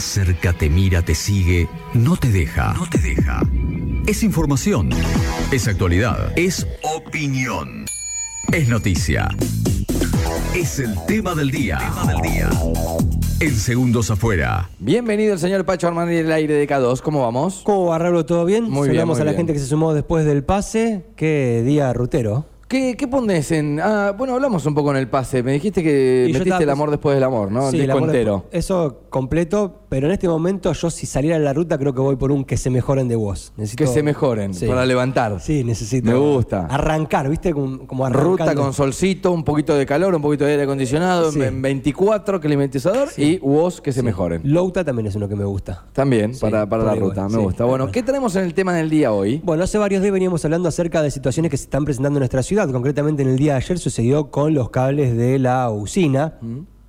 se acerca, te mira, te sigue, no te deja. No te deja. Es información. Es actualidad. Es opinión. Es noticia. Es el tema del día. Tema del día. En segundos afuera. Bienvenido el señor Pacho Armani del aire de K2. ¿Cómo vamos? ¿Cómo va, Raúl? ¿Todo bien? Muy bien, Saludamos muy a la bien. gente que se sumó después del pase. Qué día rutero. ¿Qué, qué pones en.? Ah, bueno, hablamos un poco en el pase. Me dijiste que Y yo metiste estaba el amor después del amor, ¿no? Sí, el el disco amor de- entero. Eso completo, pero en este momento yo si saliera en la ruta creo que voy por un que se mejoren de voz. Necesito- Que se mejoren, Sí. para levantar. Sí, necesito. Me gusta. Arrancar, ¿viste? Como, como. Ruta con solcito, un poquito de calor, un poquito de aire acondicionado, Sí. en 24 climatizador y vos que se mejoren. Louta también es uno que me gusta. También, Sí, para, para la ruta, me sí. gusta. Bueno, ¿qué tenemos en el tema del día hoy? Bueno, hace varios días veníamos hablando acerca de situaciones que se están presentando en nuestra ciudad. Concretamente en el día de ayer sucedió con los cables de la usina.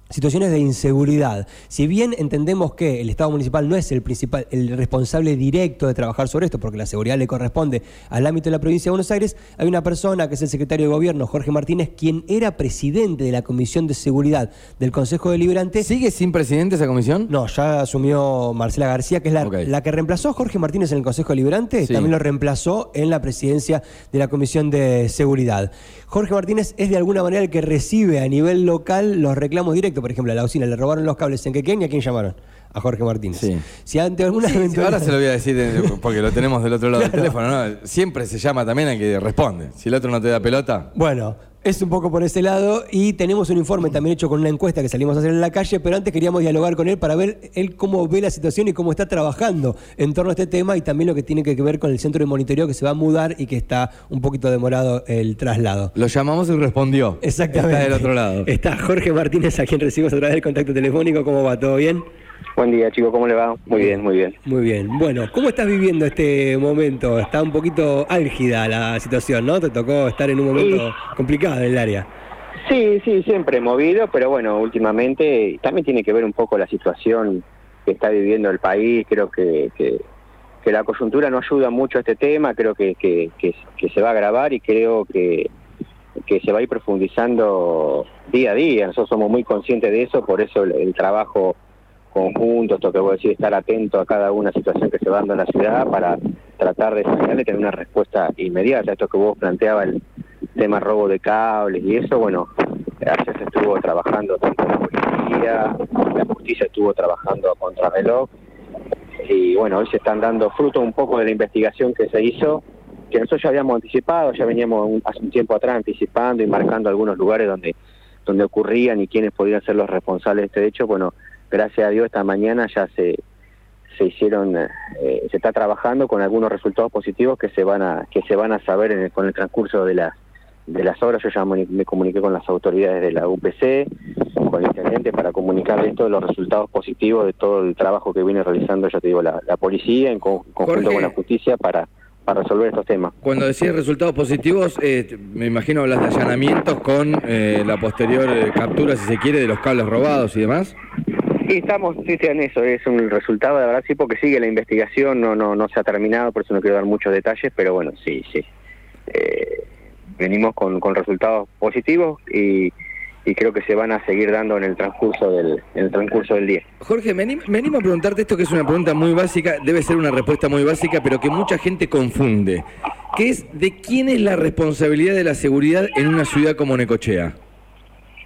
Situaciones de inseguridad. Si bien entendemos que el Estado municipal no es el principal, el responsable directo de trabajar sobre esto, porque la seguridad le corresponde al ámbito de la provincia de Buenos Aires, hay una persona que es el secretario de gobierno, Jorge Martínez, quien era presidente de la Comisión de Seguridad del Consejo Deliberante. ¿Sigue sin presidente esa comisión? No, ya asumió Marcela García, que es la, la que reemplazó a Jorge Martínez en el Consejo Deliberante, Sí. también lo reemplazó en la presidencia de la Comisión de Seguridad. Jorge Martínez es de alguna manera el que recibe a nivel local los reclamos directos. Por ejemplo, a la usina le robaron los cables en Quequén y a quién llamaron? A Jorge Martínez. Sí. Si ante alguna Sí, eventualidad- ahora se lo voy a decir eh, porque lo tenemos del otro lado del teléfono, ¿no? Siempre se llama también al que responde. Si el otro no te da pelota. Bueno, es un poco por ese lado y tenemos un informe también hecho con una encuesta que salimos a hacer en la calle, pero antes queríamos dialogar con él para ver él cómo ve la situación y cómo está trabajando en torno a este tema y también lo que tiene que ver con el centro de monitoreo que se va a mudar y que está un poquito demorado el traslado. Lo llamamos y respondió. Exactamente. Está del otro lado. Está Jorge Martínez, a quien recibimos a través del contacto telefónico. ¿Cómo va? ¿Todo bien? Buen día, chicos, ¿cómo le va? Muy bien, muy bien. Muy bien. Bueno, ¿cómo estás viviendo este momento? Está un poquito álgida la situación, ¿no? Te tocó estar en un momento complicado en el área. Sí, sí, siempre movido, pero bueno, últimamente también tiene que ver un poco la situación que está viviendo el país. Creo que, que, que la coyuntura no ayuda mucho a este tema, creo que, que, que, que se va a agravar y creo que, que se va a ir profundizando día a día. Nosotros somos muy conscientes de eso, por eso el, el trabajo conjunto, esto que voy a decir, estar atento a cada una situación que se va dando en la ciudad para tratar de generarle tener una respuesta inmediata. Esto que vos planteabas, el tema robo de cables y eso, bueno, ayer se estuvo trabajando tanto la policía, la justicia estuvo trabajando a contrarreloj y bueno, hoy se están dando frutos un poco de la investigación que se hizo, que nosotros ya habíamos anticipado, ya veníamos un- hace un tiempo atrás anticipando y marcando algunos lugares donde donde ocurrían y quiénes podían ser los responsables de este hecho, bueno, gracias a Dios esta mañana ya se se hicieron eh, se está trabajando con algunos resultados positivos que se van a que se van a saber en el- con el transcurso de las de las horas yo ya me comuniqué con las autoridades de la UPC con el intendente para comunicar esto los resultados positivos de todo el trabajo que viene realizando ya te digo la, la policía en co- conjunto Jorge. con la justicia para para resolver estos temas Cuando decís resultados positivos, eh, me imagino hablas de allanamientos con eh, la posterior eh, captura, si se quiere, de los cables robados y demás. Sí, estamos sí, sí, en eso, es un resultado, de verdad sí, porque sigue la investigación, no no no se ha terminado, por eso no quiero dar muchos detalles, pero bueno, sí, sí. Eh, venimos con, con resultados positivos y, y creo que se van a seguir dando en el transcurso del, en el transcurso del día. Jorge, me anim- me animo a preguntarte esto que es una pregunta muy básica, debe ser una respuesta muy básica, pero que mucha gente confunde. Que es, ¿de quién es la responsabilidad de la seguridad en una ciudad como Necochea?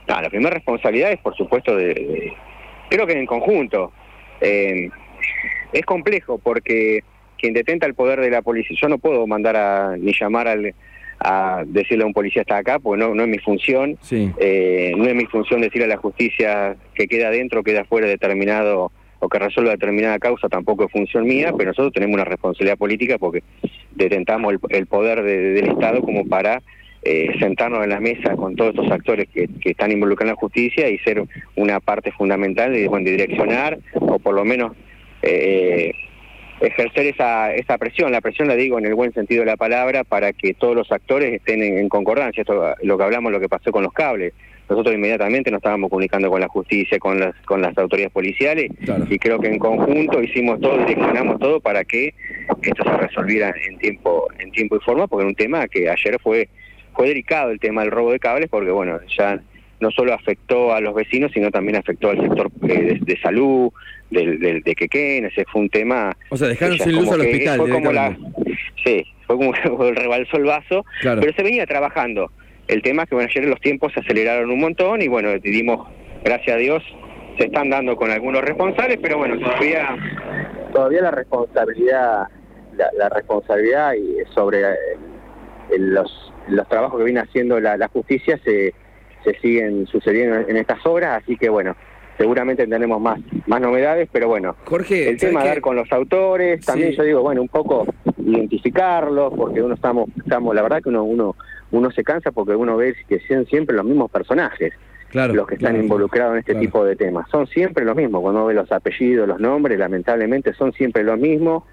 No, la primera responsabilidad es, por supuesto, de, de- creo que en conjunto. Eh, es complejo porque quien detenta el poder de la policía, yo no puedo mandar a ni llamar al, a decirle a un policía está acá, porque no, no es mi función. Sí. Eh, no es mi función decirle a la justicia que queda adentro, queda fuera determinado o que resuelva determinada causa, tampoco es función mía, pero nosotros tenemos una responsabilidad política porque detentamos el, el poder de- del Estado como para eh, sentarnos en la mesa con todos estos actores que, que están involucrados en la justicia y ser una parte fundamental de, bueno, de direccionar o por lo menos eh, ejercer esa, esa presión, la presión la digo en el buen sentido de la palabra, para que todos los actores estén en, en concordancia, esto lo que hablamos, lo que pasó con los cables. Nosotros inmediatamente nos estábamos comunicando con la justicia, con las, con las autoridades policiales, Claro. y creo que en conjunto hicimos todo, direccionamos todo para que esto se resolviera en tiempo, en tiempo y forma, porque era un tema que ayer fue, fue delicado el tema del robo de cables, porque bueno, ya no solo afectó a los vecinos, sino también afectó al sector eh, de, de salud, del, de Quequén, ese fue un tema... O sea, dejaron sin luz al hospital. Fue como la, sí, fue como el rebalsó el vaso, pero se venía trabajando. El tema es que bueno, ayer los tiempos se aceleraron un montón y bueno, decidimos, gracias a Dios, se están dando con algunos responsables, pero bueno, todavía, todavía la responsabilidad, la, responsabilidad y sobre los, los trabajos que viene haciendo la, la justicia se, se siguen sucediendo en estas obras, así que bueno, seguramente tendremos más, más novedades, pero bueno, Jorge, el tema de dar con los autores, también yo digo, bueno, un poco identificarlos, porque uno estamos, estamos, la verdad que uno, uno, uno se cansa porque uno ve que sean siempre los mismos personajes. los que están involucrados en este tipo de temas. Son siempre los mismos, cuando uno ve los apellidos, los nombres, lamentablemente son siempre los mismos,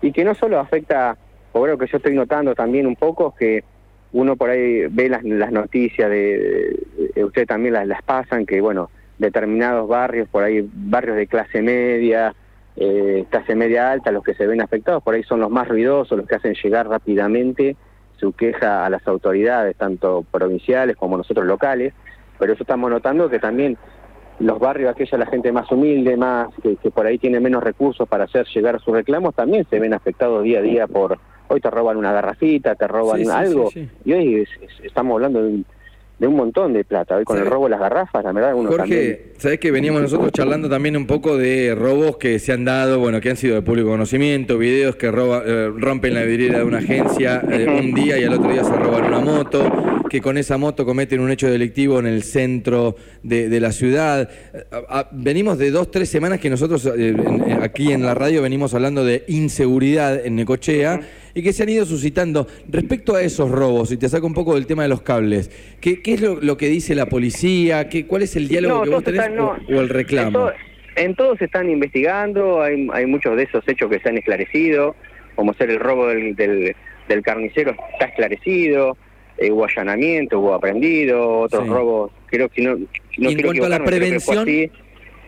y que no solo afecta, o creo que yo estoy notando también un poco, que uno por ahí ve las, las noticias de, de, usted también las, las pasan, que bueno, determinados barrios, por ahí barrios de clase media, eh, clase media alta, los que se ven afectados, por ahí son los más ruidosos, los que hacen llegar rápidamente su queja a las autoridades, tanto provinciales como nosotros locales, pero eso estamos notando que también los barrios, aquella la gente más humilde, más que, por ahí tiene menos recursos para hacer llegar sus reclamos, también se ven afectados día a día por, hoy te roban una garrafita, te roban algo, y hoy estamos hablando de un de un montón de plata. Hoy con el robo de las garrafas, la verdad, uno Jorge, ¿sabés que veníamos nosotros charlando también un poco de robos que se han dado, bueno, que han sido de público conocimiento, videos que roba, eh, rompen la vidriera de una agencia eh, un día y al otro día se roban una moto, que con esa moto cometen un hecho delictivo en el centro de, la ciudad. Eh, venimos de dos, tres semanas que nosotros aquí en la radio venimos hablando de inseguridad en Necochea y que se han ido suscitando. Respecto a esos robos, y te saco un poco del tema de los cables, ¿qué, qué es lo, que dice la policía? ¿Qué, ¿Cuál es el diálogo que vos tenés o, el reclamo? En, todos se están investigando, hay, hay muchos de esos hechos que se han esclarecido, como ser el robo del, del, carnicero está esclarecido, eh, hubo allanamiento, hubo aprendido, otros robos, creo que no, no en cuanto a la prevención...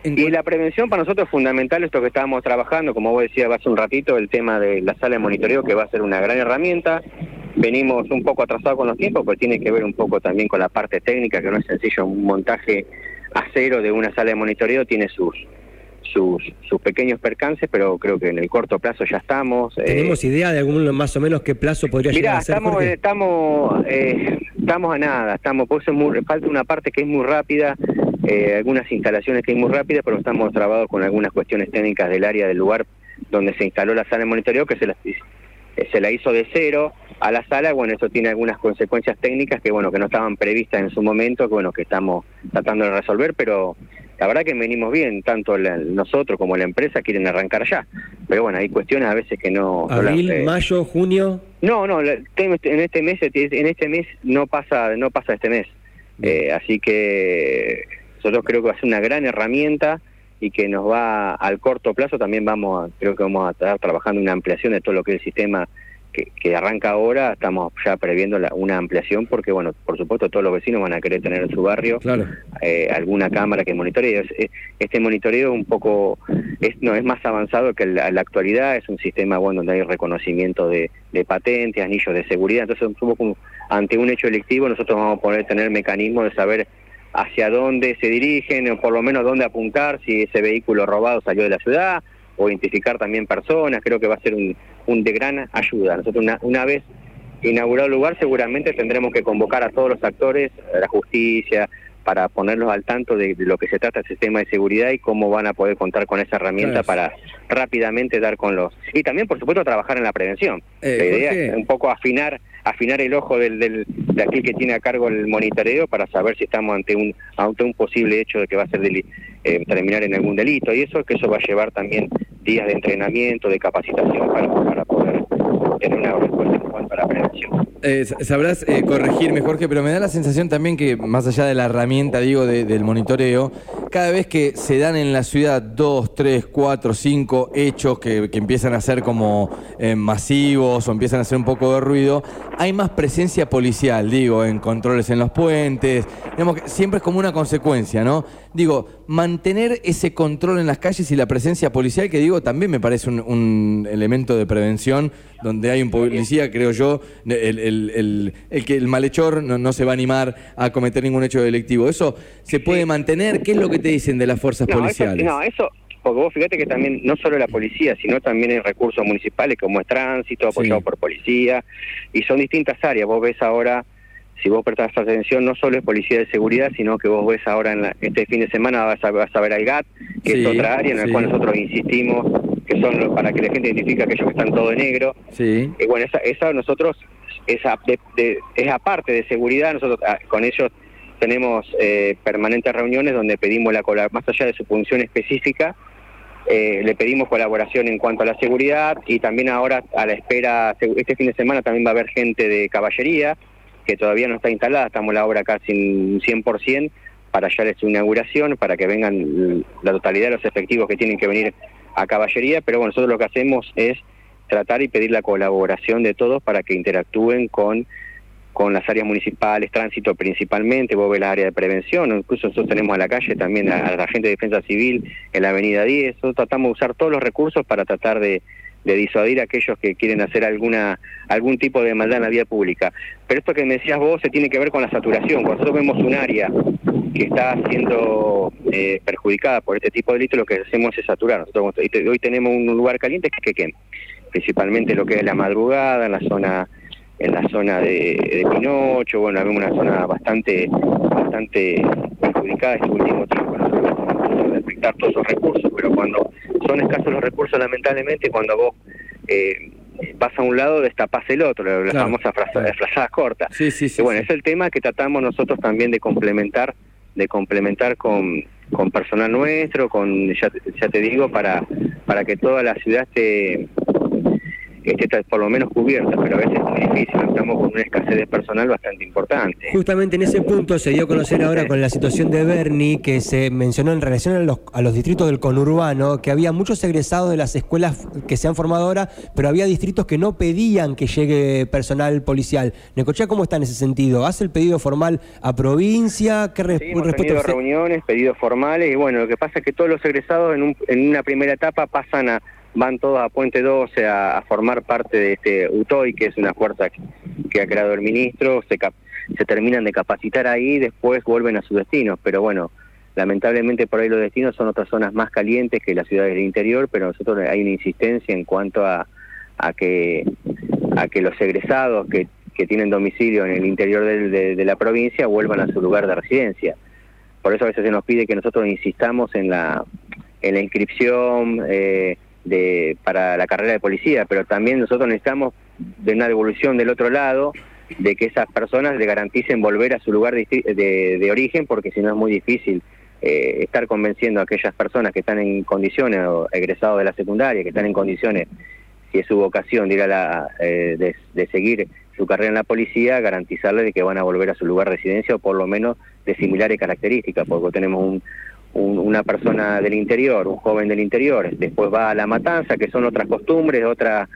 Y la prevención para nosotros es fundamental, esto que estábamos trabajando, como vos decías hace un ratito, el tema de la sala de monitoreo, que va a ser una gran herramienta. Venimos un poco atrasados con los tiempos, pues tiene que ver un poco también con la parte técnica, que no es sencillo. Un montaje a cero de una sala de monitoreo tiene sus, sus, sus pequeños percances, pero creo que en el corto plazo ya estamos. Eh, ¿Tenemos idea de algún más o menos qué plazo podría llegar a ser? Estamos, estamos, eh, estamos a nada, estamos, por eso muy, falta una parte que es muy rápida, eh, algunas instalaciones que es muy rápidas, pero estamos trabados con algunas cuestiones técnicas del área del lugar donde se instaló la sala de monitoreo, que se la, se la hizo de cero a la sala, bueno, eso tiene algunas consecuencias técnicas que, bueno, que no estaban previstas en su momento, que, bueno, que estamos tratando de resolver, pero la verdad que venimos bien, tanto nosotros como la empresa quieren arrancar ya, pero bueno, hay cuestiones a veces que no... ¿Abril, eh, mayo, junio? No, no, en este mes, en este mes no pasa, no pasa este mes, eh, así que nosotros creo que va a ser una gran herramienta y que nos va al corto plazo también vamos a, creo que vamos a estar trabajando una ampliación de todo lo que es el sistema que, arranca ahora, estamos ya previendo una ampliación porque, bueno, por supuesto todos los vecinos van a querer tener en su barrio eh, alguna cámara que monitoree. Este monitoreo un poco, es, no es más avanzado que la, la actualidad, es un sistema bueno donde hay reconocimiento de, patentes, anillos de seguridad, entonces ante un hecho electivo nosotros vamos a poder tener mecanismos de saber hacia dónde se dirigen o por lo menos dónde apuntar si ese vehículo robado salió de la ciudad o identificar también personas, creo que va a ser un, un de gran ayuda. Nosotros una, una vez inaugurado el lugar seguramente tendremos que convocar a todos los actores, a la justicia, para ponerlos al tanto de, lo que se trata el sistema de seguridad y cómo van a poder contar con esa herramienta para rápidamente dar con los... Y también, por supuesto, trabajar en la prevención. Eh, la idea es un poco afinar afinar el ojo del, del, de aquel que tiene a cargo el monitoreo para saber si estamos ante un ante un posible hecho de que va a ser eh, terminar en algún delito y eso que eso va a llevar también días de entrenamiento, de capacitación para, para poder tener una respuesta en cuanto a la prevención. Eh, sabrás eh, corregirme, Jorge, pero me da la sensación también que, más allá de la herramienta, digo, del monitoreo, cada vez que se dan en la ciudad dos, tres, cuatro, cinco hechos que, empiezan a ser como eh, masivos o empiezan a hacer un poco de ruido, hay más presencia policial, digo, en controles en los puentes, digamos que siempre es como una consecuencia, ¿no? Digo, mantener ese control en las calles y la presencia policial, que digo, también me parece un, elemento de prevención, donde hay un policía, creo yo, el, el, el, que el malhechor no, no, se va a animar a cometer ningún hecho delictivo. ¿Eso se puede mantener? ¿Qué es lo que te dicen de las fuerzas policiales? no, eso porque vos fíjate que también no solo la policía, sino también hay recursos municipales como es tránsito, apoyado por policía, y son distintas áreas. Vos ves ahora, si vos prestás atención, no solo es policía de seguridad, sino que vos ves ahora en este fin de semana vas a, vas a ver al GAT, que es otra área en la cual nosotros insistimos, que son para que la gente identifique aquellos que están todo de negro. Sí. Y bueno, esa, esa nosotros, esa de, es aparte de seguridad, nosotros ah, con ellos tenemos eh, permanentes reuniones donde pedimos la más allá de su función específica, eh, le pedimos colaboración en cuanto a la seguridad y también ahora a la espera, este fin de semana también va a haber gente de caballería que todavía no está instalada, estamos la obra casi un 100% para ya su inauguración, para que vengan la totalidad de los efectivos que tienen que venir a caballería, pero bueno, nosotros lo que hacemos es tratar y pedir la colaboración de todos para que interactúen con con las áreas municipales, tránsito principalmente, vos ves la área de prevención, incluso nosotros tenemos a la calle también a, la gente de defensa civil en la avenida 10, nosotros tratamos de usar todos los recursos para tratar de, disuadir a aquellos que quieren hacer alguna algún tipo de maldad en la vía pública. Pero esto que me decías vos se tiene que ver con la saturación. Cuando nosotros vemos un área que está siendo eh, perjudicada por este tipo de delitos, lo que hacemos es saturar. Nosotros hoy tenemos un lugar caliente que, que principalmente lo que es la madrugada, en la zona en la zona de, Pinocho, bueno, había una zona bastante bastante perjudicada este último tiempo, nosotros detectar todos esos recursos, pero cuando son escasos los recursos, lamentablemente, cuando vos eh, vas a un lado, destapás el otro, las famosas frazadas cortas. Sí, sí, sí, bueno, es el tema que tratamos nosotros también de complementar, de complementar con, con personal nuestro, con ya, ya te digo, para, para que toda la ciudad esté que esté por lo menos cubierta, pero a veces es muy difícil, estamos con una escasez de personal bastante importante. Justamente en ese punto se dio a conocer ahora con la situación de Bernie, que se mencionó en relación a los, a los distritos del conurbano, que había muchos egresados de las escuelas que se han formado ahora, pero había distritos que no pedían que llegue personal policial. Necochea, ¿cómo está en ese sentido? ¿Hace el pedido formal a provincia? ¿Qué sí, hemos tenido reuniones, pedidos formales, y bueno, lo que pasa es que todos los egresados en, un, en una primera etapa pasan a van todos a Puente 12 a, formar parte de este UTOI, que es una fuerza que, ha creado el ministro, se, se terminan de capacitar ahí y después vuelven a su destino, pero bueno, lamentablemente por ahí los destinos son otras zonas más calientes que las ciudades del interior, pero nosotros hay una insistencia en cuanto a, a que a que los egresados que, que tienen domicilio en el interior de, de, la provincia vuelvan a su lugar de residencia. Por eso a veces se nos pide que nosotros insistamos en la en la inscripción, eh, de, para la carrera de policía, pero también nosotros necesitamos de una devolución del otro lado, de que esas personas le garanticen volver a su lugar de, de, origen, porque si no es muy difícil eh, estar convenciendo a aquellas personas que están en condiciones, o egresados de la secundaria, que están en condiciones, si es su vocación de, ir a la, eh, de, seguir su carrera en la policía, garantizarle de que van a volver a su lugar de residencia o por lo menos de similares características, porque tenemos un, una persona del interior, un joven del interior, después va a la matanza, que son otras costumbres, otra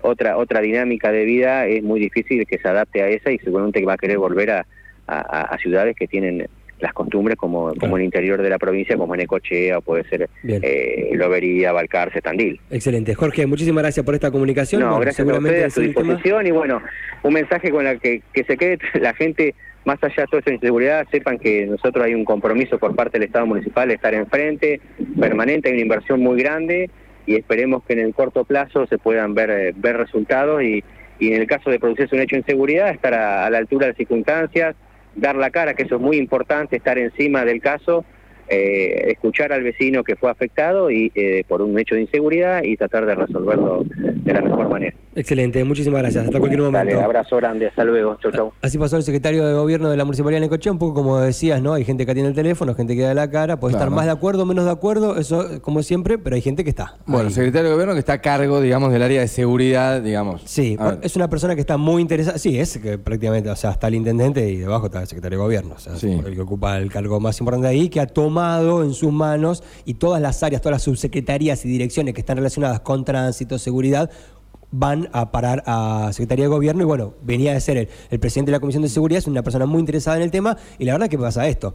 otra otra dinámica de vida, es muy difícil que se adapte a esa y seguramente va a querer volver a, a, ciudades que tienen las costumbres como, como el interior de la provincia, como Necochea, o puede ser eh, Lobería, Balcarce, Tandil. Excelente. Jorge, muchísimas gracias por esta comunicación. No, gracias a ustedes, a su disposición y bueno, un mensaje con el que, que se quede la gente más allá de toda esa inseguridad, sepan que nosotros hay un compromiso por parte del Estado municipal de estar enfrente, permanente, hay una inversión muy grande y esperemos que en el corto plazo se puedan ver, eh, ver resultados y, en el caso de producirse un hecho de inseguridad, estar a, a la altura de las circunstancias, dar la cara, que eso es muy importante, estar encima del caso eh, escuchar al vecino que fue afectado y eh, por un hecho de inseguridad y tratar de resolverlo de la mejor manera. Excelente, muchísimas gracias. Hasta cualquier momento. Dale, abrazo grande, hasta luego. Chau, chau. Así pasó el secretario de gobierno de la Municipalidad de Necochea, un poco como decías, ¿no? Hay gente que atiende el teléfono, gente que da la cara, puede estar más de acuerdo, menos de acuerdo, eso como siempre, pero hay gente que está. Bueno, el secretario de gobierno que está a cargo, digamos, del área de seguridad, digamos. Sí, es una persona que está muy interesada, sí, es que prácticamente, o sea, está el intendente y debajo está el secretario de gobierno, o sea, el que ocupa el cargo más importante ahí, que ha tomado en sus manos y todas las áreas, todas las subsecretarías y direcciones que están relacionadas con tránsito, seguridad, van a parar a Secretaría de Gobierno y bueno, venía de ser el, presidente de la Comisión de Seguridad, es una persona muy interesada en el tema y la verdad que pasa esto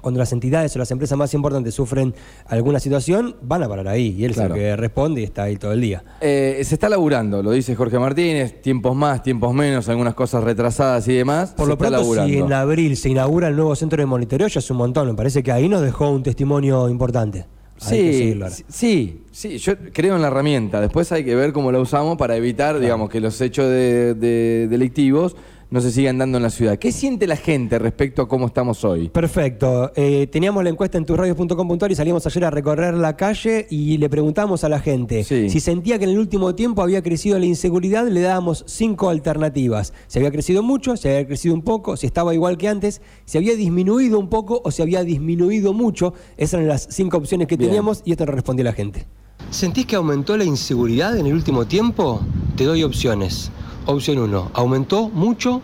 cuando las entidades o las empresas más importantes sufren alguna situación, van a parar ahí. Y él es el que responde y está ahí todo el día. Eh, se está laburando, lo dice Jorge Martínez, tiempos más, tiempos menos, algunas cosas retrasadas y demás. Por lo pronto, si en abril se inaugura el nuevo centro de monitoreo, ya es un montón. Me parece que ahí nos dejó un testimonio importante. Sí, sí, sí, yo creo en la herramienta. Después hay que ver cómo la usamos para evitar, digamos, que los hechos de- de- delictivos no se sigan dando en la ciudad. ¿Qué siente la gente respecto a cómo estamos hoy? Perfecto. Eh, teníamos la encuesta en turradios.com.ar y salimos ayer a recorrer la calle y le preguntamos a la gente Sí. si sentía que en el último tiempo había crecido la inseguridad, le dábamos cinco alternativas. Si había crecido mucho, si había crecido un poco, si estaba igual que antes, si había disminuido un poco o si había disminuido mucho. Esas eran las cinco opciones que Bien. teníamos y esto nos respondió la gente. ¿Sentís que aumentó la inseguridad en el último tiempo? Te doy opciones. Opción 1, aumentó mucho.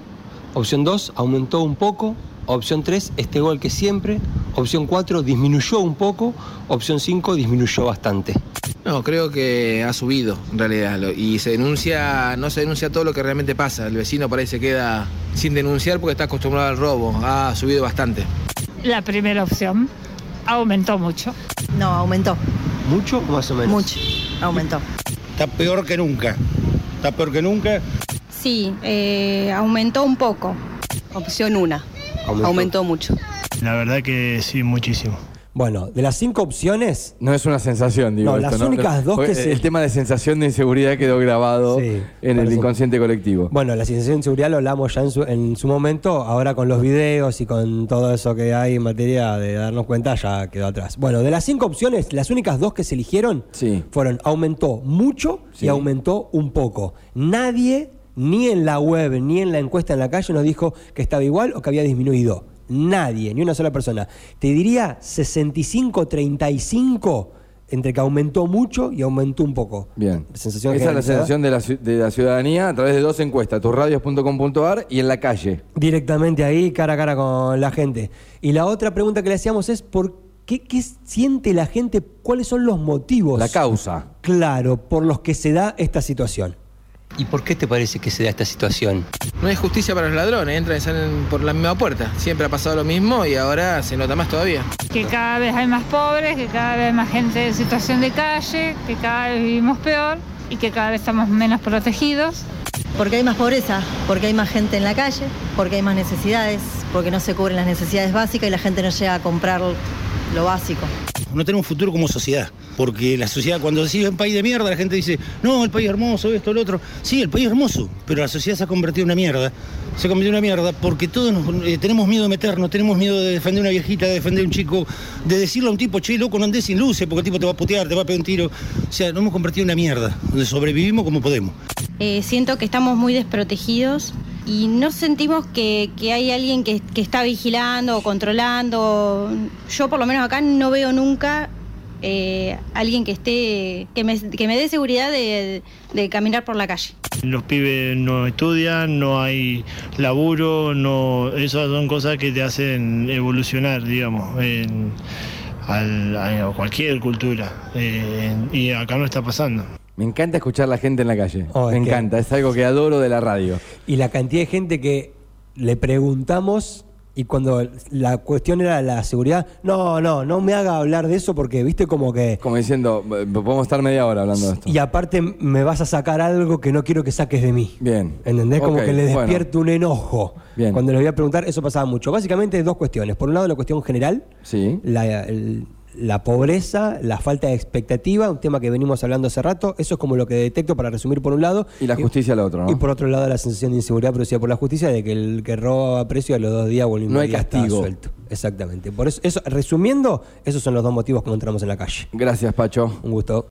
Opción 2, aumentó un poco. Opción 3, está igual que siempre. Opción 4, disminuyó un poco. Opción 5, disminuyó bastante. No, creo que ha subido en realidad y se denuncia, no se denuncia todo lo que realmente pasa. El vecino por ahí se queda sin denunciar porque está acostumbrado al robo. Ha subido bastante. La primera opción aumentó mucho. No, aumentó. ¿Mucho o más o menos? Mucho. Aumentó. Está peor que nunca. Está peor que nunca. Sí, eh, aumentó un poco. Opción una. Aumentó. Aumentó, mucho. La verdad que sí, muchísimo. Bueno, de las cinco opciones, No es una sensación, digo. No, esto, las únicas dos Porque que se- El tema de sensación de inseguridad quedó grabado Sí, en el inconsciente colectivo. bueno, la sensación de seguridad lo hablamos ya en su, en su momento. Ahora con los videos y con todo eso que hay en materia de darnos cuenta, ya quedó atrás. Bueno, de las cinco opciones, las únicas dos que se eligieron Sí. fueron aumentó mucho Sí. y aumentó un poco. Nadie, ni en la web, ni en la encuesta en la calle, nos dijo que estaba igual o que había disminuido. Nadie, ni una sola persona. Te diría 65-35 entre que aumentó mucho y aumentó un poco. Bien. Sensación Esa es la sensación de la, ci- de la ciudadanía a través de dos encuestas, turradios.com.ar y en la calle. Directamente ahí, cara a cara con la gente. Y la otra pregunta que le hacíamos es, ¿por qué, qué siente la gente? ¿Cuáles son los motivos? La causa. Claro, por los que se da esta situación. ¿Y por qué te parece que se da esta situación? No hay justicia para los ladrones, entran y salen por la misma puerta. Siempre ha pasado lo mismo y ahora se nota más todavía. Que cada vez hay más pobres, que cada vez hay más gente en situación de calle, que cada vez vivimos peor y que cada vez estamos menos protegidos. Porque hay más pobreza, porque hay más gente en la calle, porque hay más necesidades, porque no se cubren las necesidades básicas y la gente no llega a comprar lo básico. No tenemos futuro como sociedad. Porque la sociedad, cuando decide un país de mierda, la gente dice, no, el país hermoso, esto, lo otro. Sí, el país es hermoso, pero la sociedad se ha convertido en una mierda. Se ha convertido en una mierda porque todos eh, tenemos miedo de meternos, tenemos miedo de defender a una viejita, de defender a un chico, de decirle a un tipo, che, loco, no andes sin luces porque el tipo te va a putear, te va a pegar un tiro. O sea, nos hemos convertido en una mierda, donde sobrevivimos como podemos. Eh, siento que estamos muy desprotegidos y no sentimos que, que hay alguien que, que está vigilando o controlando. Yo por lo menos acá no veo nunca eh, alguien que esté que me, que me dé seguridad de, de caminar por la calle. Los pibes no estudian, no hay laburo, no, esas son cosas que te hacen evolucionar, digamos, en, al- a cualquier cultura. Eh, y acá no está pasando. Me encanta escuchar a la gente en la calle. Oh, Me es que- encanta, es algo que adoro de la radio. Y la cantidad de gente que le preguntamos y cuando la cuestión era la seguridad, no, no, no me haga hablar de eso porque viste como que... Como diciendo, "Eh, podemos estar media hora hablando de esto. Y aparte me vas a sacar algo que no quiero que saques de mí. Bien. ¿Entendés? Como que le bueno. despierto un enojo. Bien. Cuando les voy a preguntar, eso pasaba mucho. Básicamente dos cuestiones. Por un lado, la cuestión general, Sí. la, el- la pobreza, la falta de expectativa, un tema que venimos hablando hace rato. Eso es como lo que detecto para resumir por un lado. Y la justicia al otro, ¿no? Y por otro lado, la sensación de inseguridad producida por la justicia de que el que roba a precio a los dos días o No hay castigo. suelto. Exactamente. Por eso, eso, resumiendo, esos son los dos motivos que encontramos en la calle. Gracias, Pacho. Un gusto.